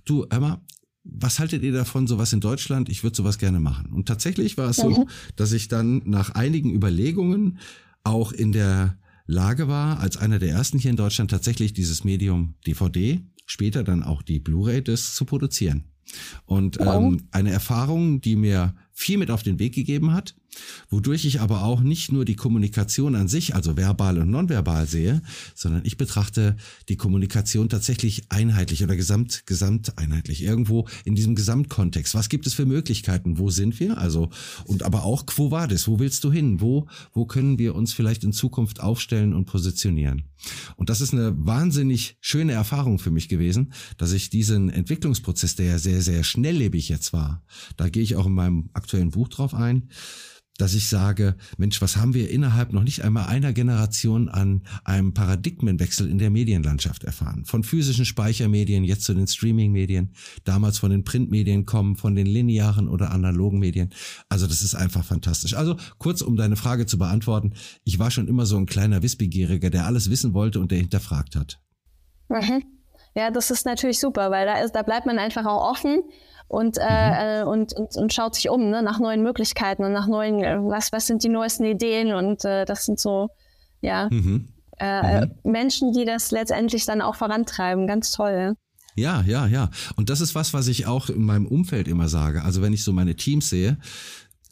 du, Emma, was haltet ihr davon, sowas in Deutschland? Ich würde sowas gerne machen. Und tatsächlich war es so, dass ich dann nach einigen Überlegungen auch in der Lage war, als einer der ersten hier in Deutschland tatsächlich dieses Medium DVD, später dann auch die Blu-ray das zu produzieren. Und ähm, eine Erfahrung, die mir viel mit auf den Weg gegeben hat, wodurch ich aber auch nicht nur die Kommunikation an sich, also verbal und nonverbal sehe, sondern ich betrachte die Kommunikation tatsächlich einheitlich oder gesamt, gesamt irgendwo in diesem Gesamtkontext. Was gibt es für Möglichkeiten? Wo sind wir? Also, und aber auch quo vadis? Wo willst du hin? Wo, wo können wir uns vielleicht in Zukunft aufstellen und positionieren? Und das ist eine wahnsinnig schöne Erfahrung für mich gewesen, dass ich diesen Entwicklungsprozess, der ja sehr, sehr schnelllebig jetzt war, da gehe ich auch in meinem aktuellen Buch drauf ein, dass ich sage, Mensch, was haben wir innerhalb noch nicht einmal einer Generation an einem Paradigmenwechsel in der Medienlandschaft erfahren? Von physischen Speichermedien jetzt zu den Streamingmedien, damals von den Printmedien kommen, von den linearen oder analogen Medien. Also das ist einfach fantastisch. Also kurz, um deine Frage zu beantworten, ich war schon immer so ein kleiner Wissbegieriger, der alles wissen wollte und der hinterfragt hat. Mhm. Ja, das ist natürlich super, weil da, ist, da bleibt man einfach auch offen und, äh, mhm. äh, und, und, und schaut sich um ne, nach neuen Möglichkeiten und nach neuen, äh, was, was sind die neuesten Ideen und äh, das sind so, ja, mhm. Äh, mhm. Menschen, die das letztendlich dann auch vorantreiben. Ganz toll. Ja, ja, ja. Und das ist was, was ich auch in meinem Umfeld immer sage. Also wenn ich so meine Teams sehe,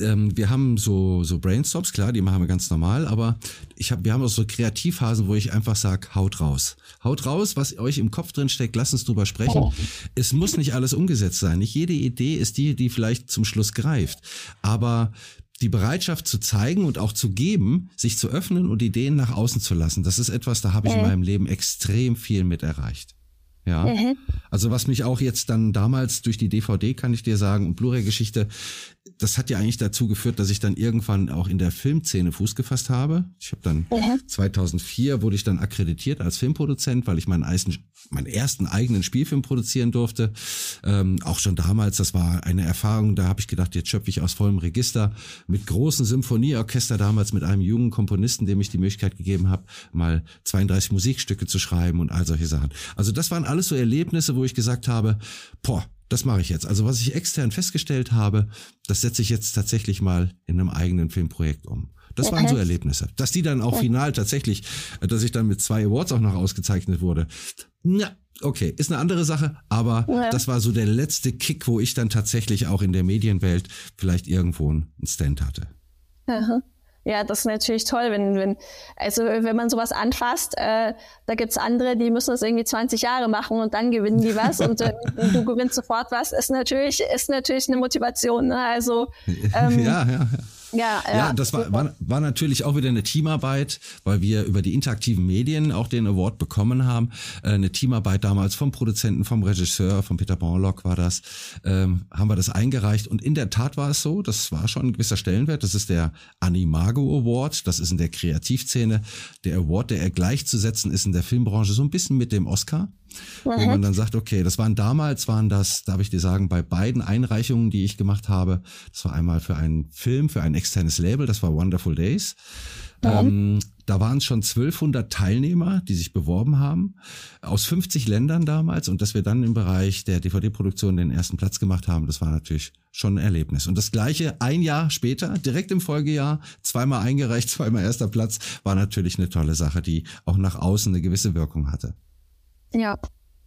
ähm, wir haben so, so Brainstorms, klar, die machen wir ganz normal, aber ich hab, wir haben auch so Kreativphasen, wo ich einfach sag, haut raus. Haut raus, was euch im Kopf drin steckt, lasst uns drüber sprechen. Es muss nicht alles umgesetzt sein. Nicht jede Idee ist die, die vielleicht zum Schluss greift. Aber die Bereitschaft zu zeigen und auch zu geben, sich zu öffnen und Ideen nach außen zu lassen, das ist etwas, da habe ich in meinem Leben extrem viel mit erreicht. Ja. Mhm. Also was mich auch jetzt dann damals durch die DVD, kann ich dir sagen, und Blu-ray-Geschichte, das hat ja eigentlich dazu geführt, dass ich dann irgendwann auch in der Filmszene Fuß gefasst habe. Ich habe dann mhm. 2004 wurde ich dann akkreditiert als Filmproduzent, weil ich meinen, Eisen, meinen ersten eigenen Spielfilm produzieren durfte. Ähm, auch schon damals, das war eine Erfahrung, da habe ich gedacht, jetzt schöpfe ich aus vollem Register mit großen Symphonieorchester damals mit einem jungen Komponisten, dem ich die Möglichkeit gegeben habe, mal 32 Musikstücke zu schreiben und all solche Sachen. Also das waren alles so Erlebnisse, wo ich gesagt habe, boah, das mache ich jetzt. Also was ich extern festgestellt habe, das setze ich jetzt tatsächlich mal in einem eigenen Filmprojekt um. Das okay. waren so Erlebnisse. Dass die dann auch okay. final tatsächlich, dass ich dann mit zwei Awards auch noch ausgezeichnet wurde. Na, okay, ist eine andere Sache, aber ja. das war so der letzte Kick, wo ich dann tatsächlich auch in der Medienwelt vielleicht irgendwo einen Stand hatte. Aha. Ja, das ist natürlich toll, wenn, wenn, also wenn man sowas anfasst, äh, da gibt's andere, die müssen das irgendwie 20 Jahre machen und dann gewinnen die was und äh, du gewinnst sofort was, ist natürlich, ist natürlich eine Motivation. Ne? Also ähm, ja, ja, ja. Ja, ja, ja das war, war, war natürlich auch wieder eine Teamarbeit, weil wir über die interaktiven Medien auch den Award bekommen haben. Äh, eine Teamarbeit damals vom Produzenten, vom Regisseur, von Peter Borlock war das, ähm, haben wir das eingereicht. Und in der Tat war es so, das war schon ein gewisser Stellenwert. Das ist der Animago Award, das ist in der Kreativszene der Award, der er gleichzusetzen ist in der Filmbranche so ein bisschen mit dem Oscar. Wo man dann sagt, okay, das waren damals, waren das, darf ich dir sagen, bei beiden Einreichungen, die ich gemacht habe, das war einmal für einen Film, für ein externes Label, das war Wonderful Days. Ähm, da waren es schon 1200 Teilnehmer, die sich beworben haben, aus 50 Ländern damals. Und dass wir dann im Bereich der DVD-Produktion den ersten Platz gemacht haben, das war natürlich schon ein Erlebnis. Und das gleiche ein Jahr später, direkt im Folgejahr, zweimal eingereicht, zweimal erster Platz, war natürlich eine tolle Sache, die auch nach außen eine gewisse Wirkung hatte. Ja,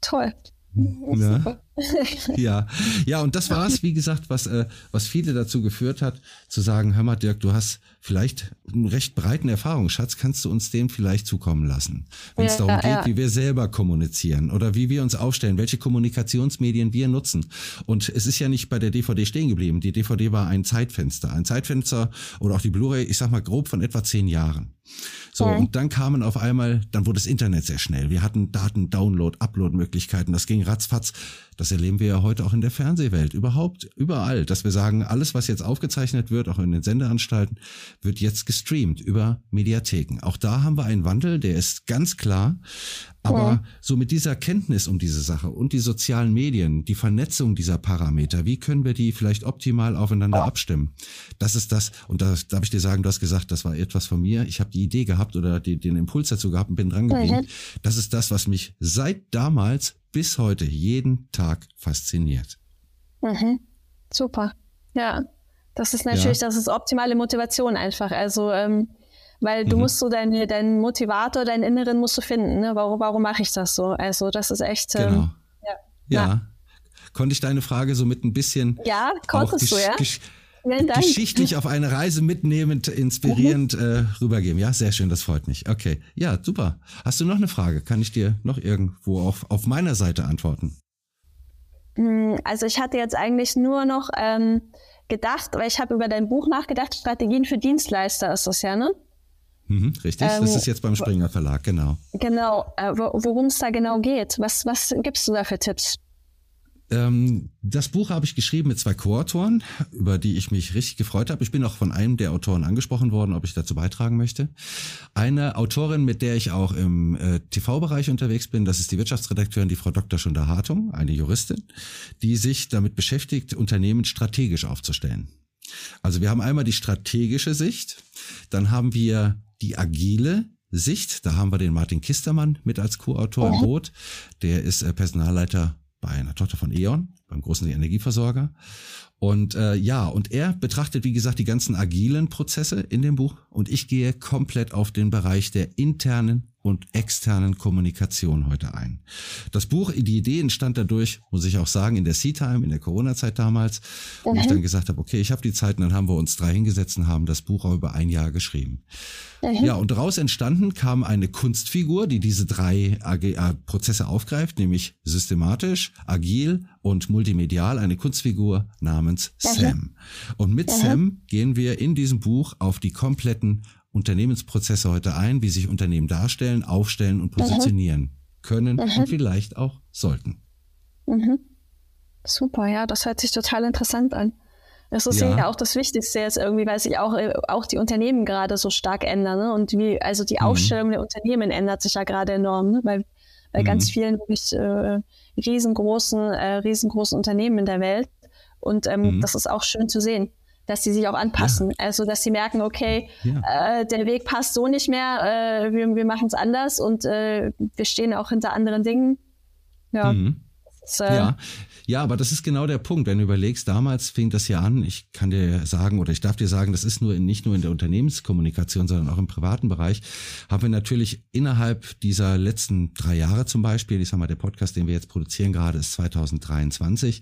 toll. Ja. ja, ja, und das war es, wie gesagt, was, äh, was viele dazu geführt hat, zu sagen, hör mal, Dirk, du hast vielleicht einen recht breiten Erfahrungsschatz, kannst du uns den vielleicht zukommen lassen, wenn es ja, darum geht, ja. wie wir selber kommunizieren oder wie wir uns aufstellen, welche Kommunikationsmedien wir nutzen. Und es ist ja nicht bei der DVD stehen geblieben. Die DVD war ein Zeitfenster, ein Zeitfenster oder auch die Blu-ray, ich sag mal grob von etwa zehn Jahren. So, ja. und dann kamen auf einmal, dann wurde das Internet sehr schnell. Wir hatten Daten, Download, Upload-Möglichkeiten. Das ging ratzfatz. Das erleben wir ja heute auch in der Fernsehwelt, überhaupt, überall, dass wir sagen, alles, was jetzt aufgezeichnet wird, auch in den Sendeanstalten, wird jetzt gestreamt über Mediatheken. Auch da haben wir einen Wandel, der ist ganz klar. Aber ja. so mit dieser Kenntnis um diese Sache und die sozialen Medien, die Vernetzung dieser Parameter, wie können wir die vielleicht optimal aufeinander abstimmen? Das ist das, und da darf ich dir sagen, du hast gesagt, das war etwas von mir. Ich habe die Idee gehabt oder die, den Impuls dazu gehabt und bin dran geblieben. Das ist das, was mich seit damals bis heute jeden Tag fasziniert. Mhm. Super. Ja, das ist natürlich, ja. das ist optimale Motivation einfach. Also ähm, weil du mhm. musst so deinen dein Motivator, deinen Inneren musst du finden. Ne? Warum, warum mache ich das so? Also das ist echt. Ähm, genau. Ja. ja. ja. Konnte ich deine Frage so mit ein bisschen. Ja, konntest du, ja. Gesch geschichtlich auf eine Reise mitnehmend, inspirierend äh, rübergeben. Ja, sehr schön, das freut mich. Okay, ja, super. Hast du noch eine Frage? Kann ich dir noch irgendwo auf, auf meiner Seite antworten? Hm, also ich hatte jetzt eigentlich nur noch ähm, gedacht, weil ich habe über dein Buch nachgedacht, Strategien für Dienstleister ist das ja, ne? Mhm, richtig, ähm, das ist jetzt beim Springer Verlag, genau. Genau, äh, worum es da genau geht. Was, was gibst du da für Tipps? Ähm, das Buch habe ich geschrieben mit zwei Co-Autoren, über die ich mich richtig gefreut habe. Ich bin auch von einem der Autoren angesprochen worden, ob ich dazu beitragen möchte. Eine Autorin, mit der ich auch im äh, TV-Bereich unterwegs bin, das ist die Wirtschaftsredakteurin, die Frau Dr. Schunda Hartung, eine Juristin, die sich damit beschäftigt, Unternehmen strategisch aufzustellen. Also wir haben einmal die strategische Sicht, dann haben wir die agile Sicht. Da haben wir den Martin Kistermann mit als Co-Autor im Boot. Der ist äh, Personalleiter bei einer Tochter von E.ON, beim großen Energieversorger. Und äh, ja, und er betrachtet, wie gesagt, die ganzen agilen Prozesse in dem Buch. Und ich gehe komplett auf den Bereich der internen und externen Kommunikation heute ein. Das Buch, die Idee entstand dadurch, muss ich auch sagen, in der Sea-Time, in der Corona-Zeit damals, wo mhm. ich dann gesagt habe, okay, ich habe die Zeit, und dann haben wir uns drei hingesetzt und haben das Buch auch über ein Jahr geschrieben. Mhm. Ja, und daraus entstanden kam eine Kunstfigur, die diese drei Prozesse aufgreift, nämlich systematisch, agil und multimedial, eine Kunstfigur namens mhm. Sam. Und mit Sam gehen wir in diesem Buch auf die kompletten Unternehmensprozesse heute ein, wie sich Unternehmen darstellen, aufstellen und positionieren mhm. können mhm. und vielleicht auch sollten. Mhm. Super, ja, das hört sich total interessant an. Das ist ja. ja auch das Wichtigste jetzt irgendwie, weil sich auch, äh, auch die Unternehmen gerade so stark ändern. Ne? Und wie, also die mhm. Aufstellung der Unternehmen ändert sich ja gerade enorm, ne? weil bei mhm. ganz vielen wirklich äh, riesengroßen, äh, riesengroßen Unternehmen in der Welt. Und ähm, mhm. das ist auch schön zu sehen dass sie sich auch anpassen. Ja. Also, dass sie merken, okay, ja. äh, der Weg passt so nicht mehr, äh, wir, wir machen es anders und äh, wir stehen auch hinter anderen Dingen. Ja. Mhm. Das, äh, ja. Ja, aber das ist genau der Punkt. Wenn du überlegst, damals fing das ja an, ich kann dir sagen oder ich darf dir sagen, das ist nur in, nicht nur in der Unternehmenskommunikation, sondern auch im privaten Bereich, haben wir natürlich innerhalb dieser letzten drei Jahre zum Beispiel, ich sag mal, der Podcast, den wir jetzt produzieren gerade, ist 2023,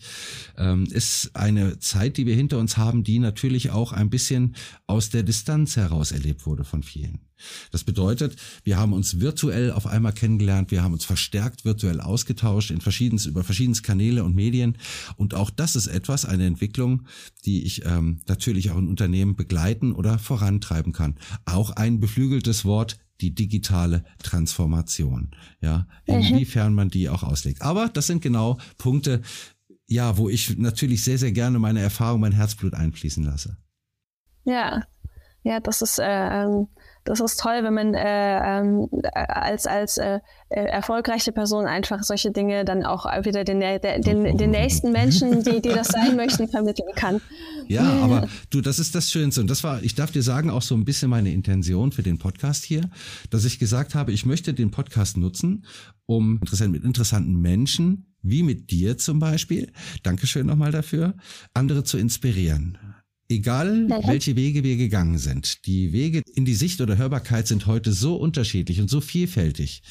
ähm, ist eine Zeit, die wir hinter uns haben, die natürlich auch ein bisschen aus der Distanz heraus erlebt wurde von vielen. Das bedeutet, wir haben uns virtuell auf einmal kennengelernt, wir haben uns verstärkt virtuell ausgetauscht in verschiedens, über verschiedenste Kanäle und Medien. Und auch das ist etwas, eine Entwicklung, die ich ähm, natürlich auch in Unternehmen begleiten oder vorantreiben kann. Auch ein beflügeltes Wort, die digitale Transformation. Ja, mhm. inwiefern man die auch auslegt. Aber das sind genau Punkte, ja, wo ich natürlich sehr, sehr gerne meine Erfahrung, mein Herzblut einfließen lasse. Ja, ja, das ist äh, ähm, das ist toll, wenn man äh, ähm, als, als äh, äh, erfolgreiche Person einfach solche Dinge dann auch wieder den, den, den nächsten Menschen, die, die das sein möchten, vermitteln kann. Ja, aber du, das ist das Schönste. Und das war, ich darf dir sagen, auch so ein bisschen meine Intention für den Podcast hier, dass ich gesagt habe, ich möchte den Podcast nutzen, um mit interessanten Menschen, wie mit dir zum Beispiel, Dankeschön nochmal dafür, andere zu inspirieren. Egal, welche Wege wir gegangen sind, die Wege in die Sicht oder Hörbarkeit sind heute so unterschiedlich und so vielfältig,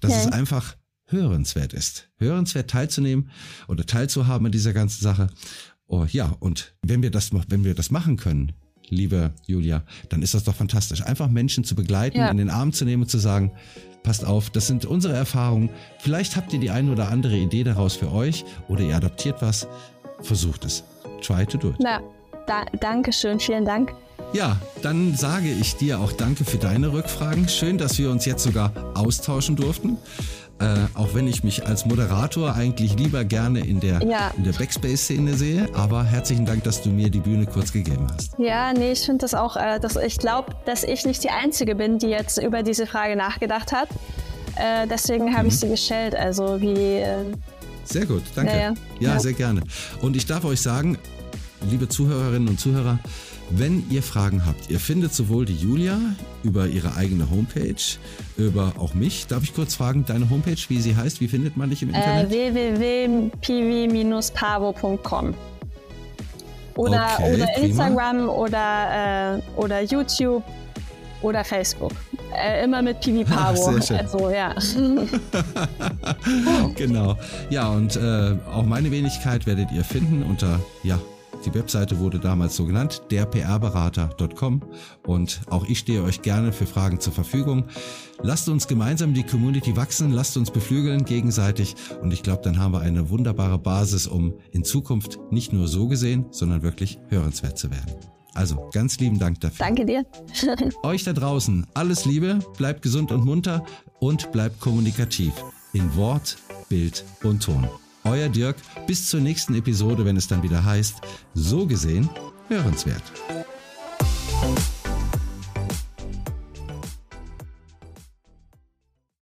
dass ja. es einfach hörenswert ist. Hörenswert teilzunehmen oder teilzuhaben in dieser ganzen Sache. Oh, ja, und wenn wir das, wenn wir das machen können, liebe Julia, dann ist das doch fantastisch. Einfach Menschen zu begleiten, ja. in den Arm zu nehmen und zu sagen, passt auf, das sind unsere Erfahrungen. Vielleicht habt ihr die eine oder andere Idee daraus für euch oder ihr adoptiert was. Versucht es. Try to do it. Ja. Da, Dankeschön, vielen Dank. Ja, dann sage ich dir auch danke für deine Rückfragen. Schön, dass wir uns jetzt sogar austauschen durften. äh, auch wenn ich mich als Moderator eigentlich lieber gerne in der, ja. der Backspace-Szene sehe. Aber herzlichen Dank, dass du mir die Bühne kurz gegeben hast. Ja, nee, ich finde das auch, äh, dass ich glaube, dass ich nicht die Einzige bin, die jetzt über diese Frage nachgedacht hat. Äh, deswegen habe mhm. ich sie gestellt. Also wie. Äh, sehr gut, danke. Ja, ja. ja, sehr gerne. Und ich darf euch sagen, liebe Zuhörerinnen und Zuhörer, wenn ihr Fragen habt, ihr findet sowohl die Julia über ihre eigene Homepage, über auch mich. Darf ich kurz fragen, deine Homepage, wie sie heißt? Wie findet man dich im Internet? Äh, www.pv-pavo.com oder, okay, oder Instagram oder, äh, oder YouTube oder Facebook. Äh, immer mit Pivi Pavo. Also, ja. genau. Ja, und äh, auch meine Wenigkeit werdet ihr finden unter, ja, die Webseite wurde damals so genannt, derprberater.com und auch ich stehe euch gerne für Fragen zur Verfügung. Lasst uns gemeinsam die Community wachsen, lasst uns beflügeln gegenseitig und ich glaube, dann haben wir eine wunderbare Basis, um in Zukunft nicht nur so gesehen, sondern wirklich hörenswert zu werden. Also ganz lieben Dank dafür. Danke dir. Euch da draußen alles Liebe, bleibt gesund und munter und bleibt kommunikativ in Wort, Bild und Ton. Euer Dirk, bis zur nächsten Episode, wenn es dann wieder heißt, so gesehen, hörenswert.